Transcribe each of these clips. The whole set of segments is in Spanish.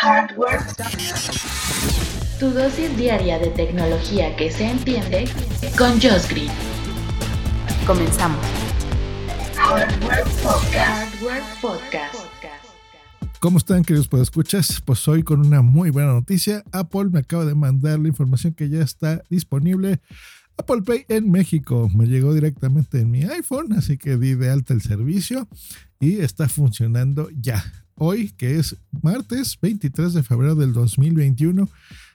Hardware. Tu dosis diaria de tecnología que se entiende con Josh Green. Comenzamos. Hardware Podcast. Hardware Podcast. ¿Cómo están, queridos escuchas? Pues hoy con una muy buena noticia. Apple me acaba de mandar la información que ya está disponible. Apple Pay en México me llegó directamente en mi iPhone, así que di de alta el servicio y está funcionando ya. Hoy, que es martes 23 de febrero del 2021,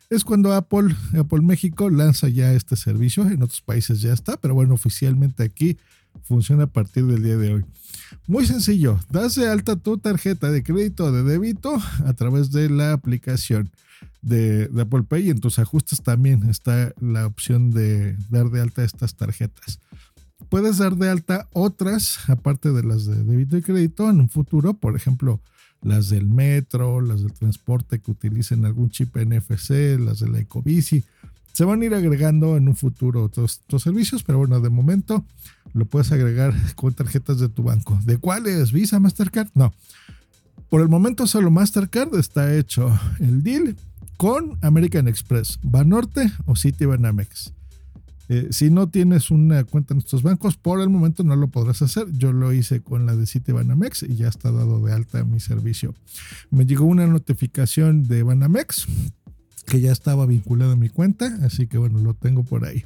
es cuando Apple, Apple México lanza ya este servicio. En otros países ya está, pero bueno, oficialmente aquí funciona a partir del día de hoy. Muy sencillo, das de alta tu tarjeta de crédito o de débito a través de la aplicación de, Apple Pay en tus ajustes también está la opción de dar de alta estas tarjetas. Puedes dar de alta otras, aparte de las de débito y crédito, en un futuro, por ejemplo, las del metro, las del transporte que utilicen algún chip NFC, las de la Ecobici. Se van a ir agregando en un futuro otros, otros servicios, pero bueno, de momento lo puedes agregar con tarjetas de tu banco. ¿De cuáles? ¿Visa, Mastercard? No. Por el momento solo Mastercard está hecho el deal con American Express, Banorte o Citibanamex. Eh, si no tienes una cuenta en estos bancos, por el momento no lo podrás hacer. Yo lo hice con la de Citibanamex y ya está dado de alta mi servicio. Me llegó una notificación de Banamex que ya estaba vinculado a mi cuenta, así que bueno, lo tengo por ahí.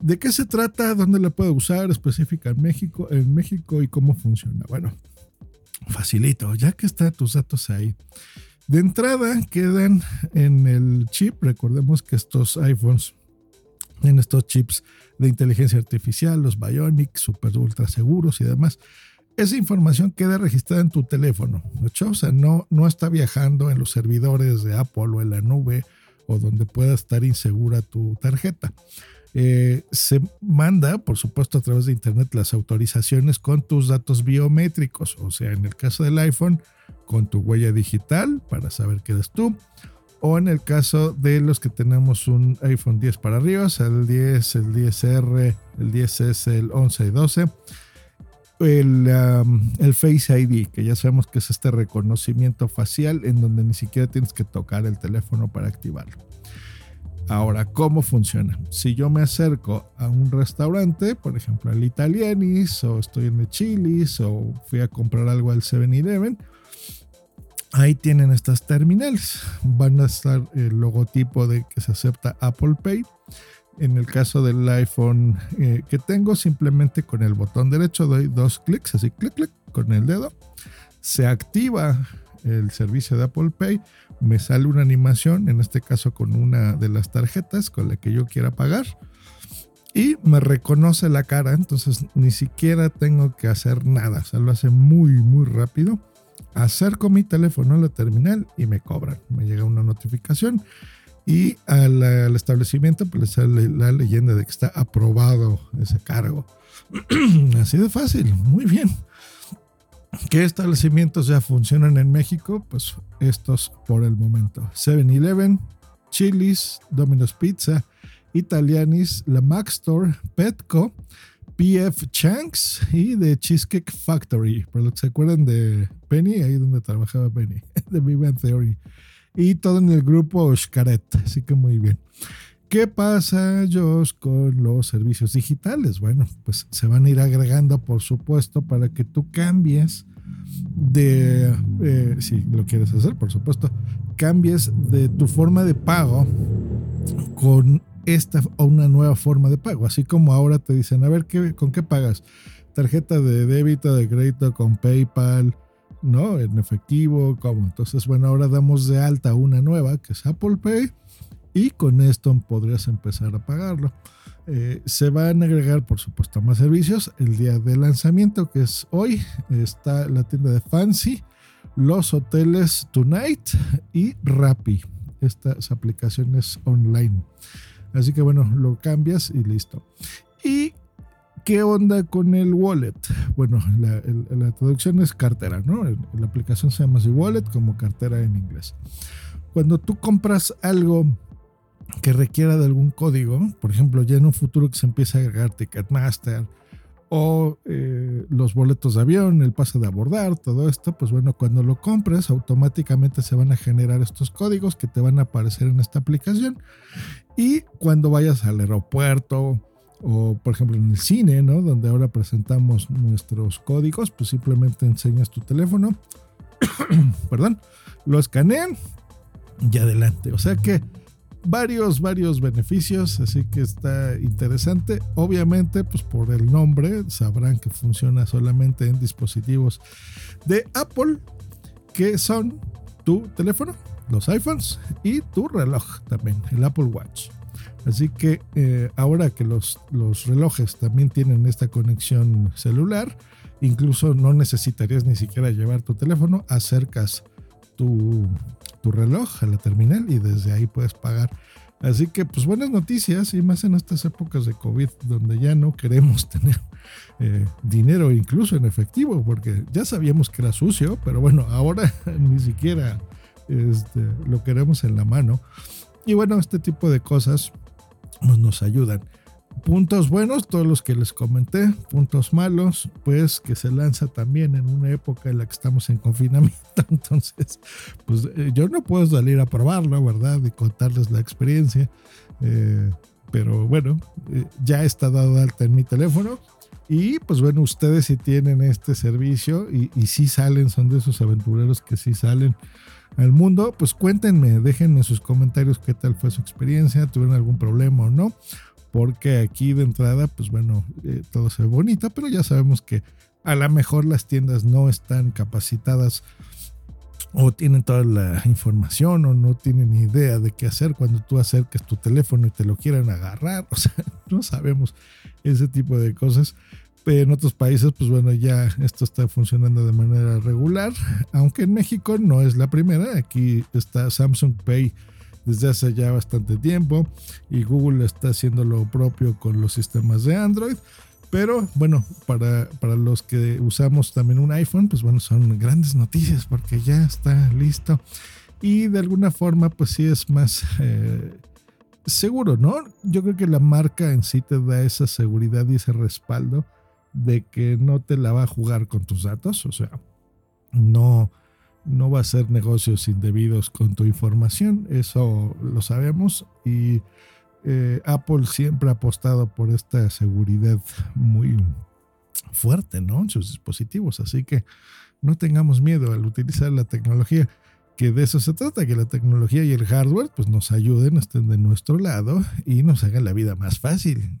¿De qué se trata? ¿Dónde la puedo usar específica en México, en México y cómo funciona? Bueno, facilito, ya que están tus datos ahí. De entrada quedan en el chip, recordemos que estos iPhones en estos chips de inteligencia artificial, los Bionic, super ultra seguros y demás. Esa información queda registrada en tu teléfono, O sea, no, no está viajando en los servidores de Apple o en la nube o donde pueda estar insegura tu tarjeta. Eh, se manda, por supuesto, a través de Internet las autorizaciones con tus datos biométricos, o sea, en el caso del iPhone, con tu huella digital para saber que eres tú, o en el caso de los que tenemos un iPhone 10 para arriba, sea, el 10, el 10R, el 10S, el 11 y 12, el, um, el Face ID, que ya sabemos que es este reconocimiento facial en donde ni siquiera tienes que tocar el teléfono para activarlo. Ahora, ¿cómo funciona? Si yo me acerco a un restaurante, por ejemplo al Italianis, o estoy en el Chili's, o fui a comprar algo al 7-Eleven, ahí tienen estas terminales. Van a estar el logotipo de que se acepta Apple Pay. En el caso del iPhone eh, que tengo, simplemente con el botón derecho doy dos clics, así clic, clic, con el dedo. Se activa el servicio de Apple Pay me sale una animación, en este caso con una de las tarjetas con la que yo quiera pagar. Y me reconoce la cara, entonces ni siquiera tengo que hacer nada, o sea, lo hace muy, muy rápido. Acerco mi teléfono a la terminal y me cobran. Me llega una notificación y al, al establecimiento pues le sale la leyenda de que está aprobado ese cargo. Así de fácil, muy bien. ¿Qué establecimientos ya funcionan en México? Pues estos por el momento. 7-Eleven, Chili's, Domino's Pizza, Italianis, La Mac Store, Petco, PF Chanks y The Cheesecake Factory. Por lo que se acuerdan de Penny, ahí donde trabajaba Penny, de Big Theory. Y todo en el grupo Xcaret, así que muy bien. ¿Qué pasa, Josh, con los servicios digitales? Bueno, pues se van a ir agregando, por supuesto, para que tú cambies de, eh, si lo quieres hacer, por supuesto, cambies de tu forma de pago con esta o una nueva forma de pago. Así como ahora te dicen, a ver, ¿qué, ¿con qué pagas? Tarjeta de débito, de crédito, con PayPal, ¿no? En efectivo, ¿cómo? Entonces, bueno, ahora damos de alta una nueva que es Apple Pay y con esto podrías empezar a pagarlo. Eh, se van a agregar, por supuesto, más servicios. El día de lanzamiento, que es hoy, está la tienda de Fancy, los hoteles Tonight y Rappi. Estas aplicaciones online. Así que bueno, lo cambias y listo. ¿Y qué onda con el wallet? Bueno, la, traducción es cartera, ¿no? La aplicación se llama wallet como cartera en inglés. Cuando tú compras algo que requiera de algún código, por ejemplo, ya en un futuro que se empiece a agregar Ticketmaster o eh, los boletos de avión, el pase de abordar, todo esto, pues bueno, cuando lo compres automáticamente se van a generar estos códigos que te van a aparecer en esta aplicación y cuando vayas al aeropuerto o por ejemplo en el cine, ¿no? Donde ahora presentamos nuestros códigos, pues simplemente enseñas tu teléfono, perdón, lo escanean y adelante. O sea que varios, varios beneficios, así que está interesante. Obviamente, pues por el nombre sabrán que funciona solamente en dispositivos de Apple, que son tu teléfono, los iPhones y tu reloj también, el Apple Watch. Así que eh, ahora que los, los relojes también tienen esta conexión celular, incluso no necesitarías ni siquiera llevar tu teléfono, acercas tu, tu reloj a la terminal y desde ahí puedes pagar. Así que pues buenas noticias y más en estas épocas de COVID donde ya no queremos tener eh, dinero incluso en efectivo porque ya sabíamos que era sucio, pero bueno, ahora ni siquiera este, lo queremos en la mano. Y bueno, este tipo de cosas pues, nos ayudan puntos buenos, todos los que les comenté, puntos malos, pues que se lanza también en una época en la que estamos en confinamiento, entonces, pues eh, yo no puedo salir a probarlo, ¿verdad? Y contarles la experiencia, eh, pero bueno, eh, ya está dado alta en mi teléfono. Y pues bueno, ustedes si tienen este servicio y, y si salen, son de esos aventureros que sí salen al mundo, pues cuéntenme, déjenme sus comentarios qué tal fue su experiencia, tuvieron algún problema o no porque aquí de entrada, pues bueno, eh, todo se ve bonito, pero ya sabemos que a lo mejor las tiendas no están capacitadas o tienen toda la información o no tienen idea de qué hacer cuando tú acerques tu teléfono y te lo quieran agarrar. O sea, no sabemos ese tipo de cosas. Pero en otros países, pues bueno, ya esto está funcionando de manera regular. Aunque en México no es la primera. Aquí está Samsung Pay desde hace ya bastante tiempo y Google está haciendo lo propio con los sistemas de Android. Pero bueno, para, para los que usamos también un iPhone, pues bueno, son grandes noticias porque ya está listo. Y de alguna forma, pues sí es más eh, seguro, ¿no? Yo creo que la marca en sí te da esa seguridad y ese respaldo de que no te la va a jugar con tus datos. O sea, no, no va a ser negocios indebidos con tu información, eso lo sabemos y eh, Apple siempre ha apostado por esta seguridad muy fuerte, ¿no? En sus dispositivos, así que no tengamos miedo al utilizar la tecnología, que de eso se trata, que la tecnología y el hardware pues nos ayuden, estén de nuestro lado y nos hagan la vida más fácil.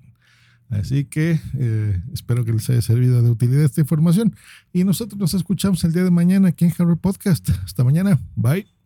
Así que eh, espero que les haya servido de utilidad esta información. Y nosotros nos escuchamos el día de mañana aquí en Harvard Podcast. Hasta mañana. Bye.